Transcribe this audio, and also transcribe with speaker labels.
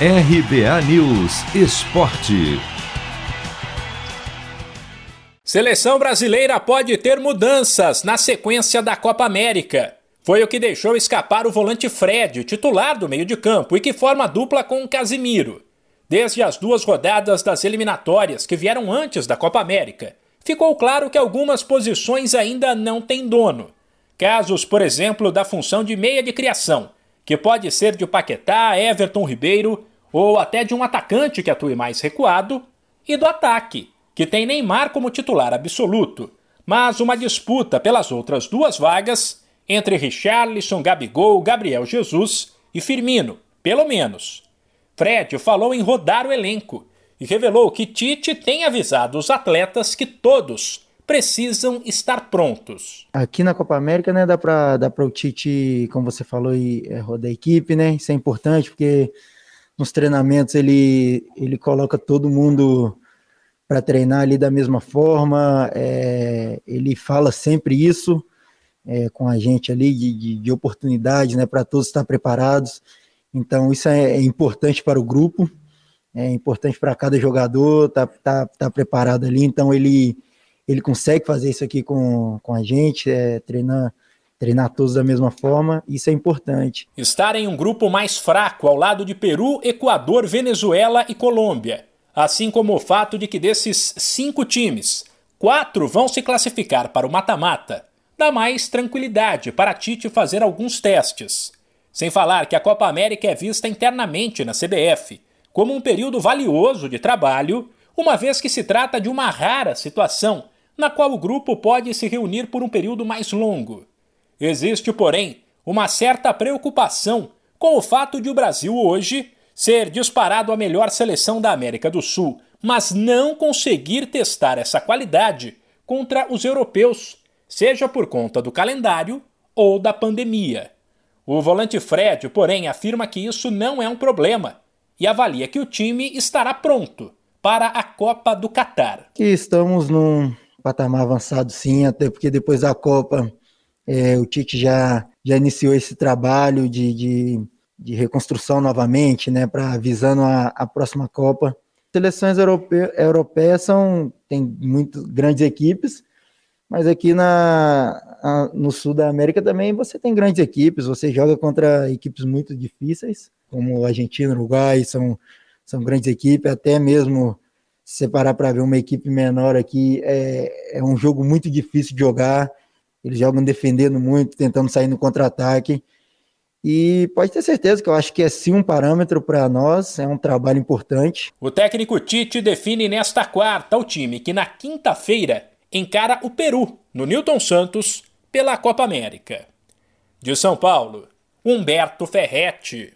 Speaker 1: RBA News Esporte.
Speaker 2: Seleção brasileira pode ter mudanças na sequência da Copa América. Foi o que deixou escapar o volante Fred, titular do meio de campo e que forma dupla com o Casimiro. Desde as duas rodadas das eliminatórias que vieram antes da Copa América, ficou claro que algumas posições ainda não têm dono. Casos, por exemplo, da função de meia de criação, que pode ser de Paquetá, Everton Ribeiro ou até de um atacante que atue mais recuado, e do ataque, que tem Neymar como titular absoluto, mas uma disputa pelas outras duas vagas entre Richarlison, Gabigol, Gabriel Jesus e Firmino, pelo menos. Fred falou em rodar o elenco e revelou que Tite tem avisado os atletas que todos precisam estar prontos.
Speaker 3: Aqui na Copa América, né, dá para dá o Tite, como você falou, ir, é, rodar a equipe, né? Isso é importante porque nos treinamentos ele, ele coloca todo mundo para treinar ali da mesma forma, é, ele fala sempre isso é, com a gente ali de, de, de oportunidade, né, para todos estar preparados. Então isso é, é importante para o grupo, é importante para cada jogador estar tá, tá, tá preparado ali. Então ele ele consegue fazer isso aqui com, com a gente, é, treinar treinar todos da mesma forma, isso é importante.
Speaker 2: Estar em um grupo mais fraco ao lado de Peru, Equador, Venezuela e Colômbia, assim como o fato de que desses cinco times, quatro vão se classificar para o mata-mata, dá mais tranquilidade para Tite fazer alguns testes. Sem falar que a Copa América é vista internamente na CBF como um período valioso de trabalho, uma vez que se trata de uma rara situação na qual o grupo pode se reunir por um período mais longo. Existe, porém, uma certa preocupação com o fato de o Brasil hoje ser disparado a melhor seleção da América do Sul, mas não conseguir testar essa qualidade contra os europeus, seja por conta do calendário ou da pandemia. O volante Fred, porém, afirma que isso não é um problema e avalia que o time estará pronto para a Copa do Catar.
Speaker 3: Estamos num patamar avançado, sim, até porque depois da Copa é, o Tite já, já iniciou esse trabalho de, de, de reconstrução novamente, né, para visando a, a próxima Copa. Seleções europe, europeias são tem muito grandes equipes, mas aqui na, a, no sul da América também você tem grandes equipes. Você joga contra equipes muito difíceis, como Argentina, Uruguai, são, são grandes equipes. Até mesmo se separar para ver uma equipe menor aqui é, é um jogo muito difícil de jogar. Eles jogam defendendo muito, tentando sair no contra-ataque. E pode ter certeza que eu acho que é sim um parâmetro para nós, é um trabalho importante.
Speaker 2: O técnico Tite define nesta quarta o time que na quinta-feira encara o Peru, no Newton Santos, pela Copa América. De São Paulo, Humberto Ferretti.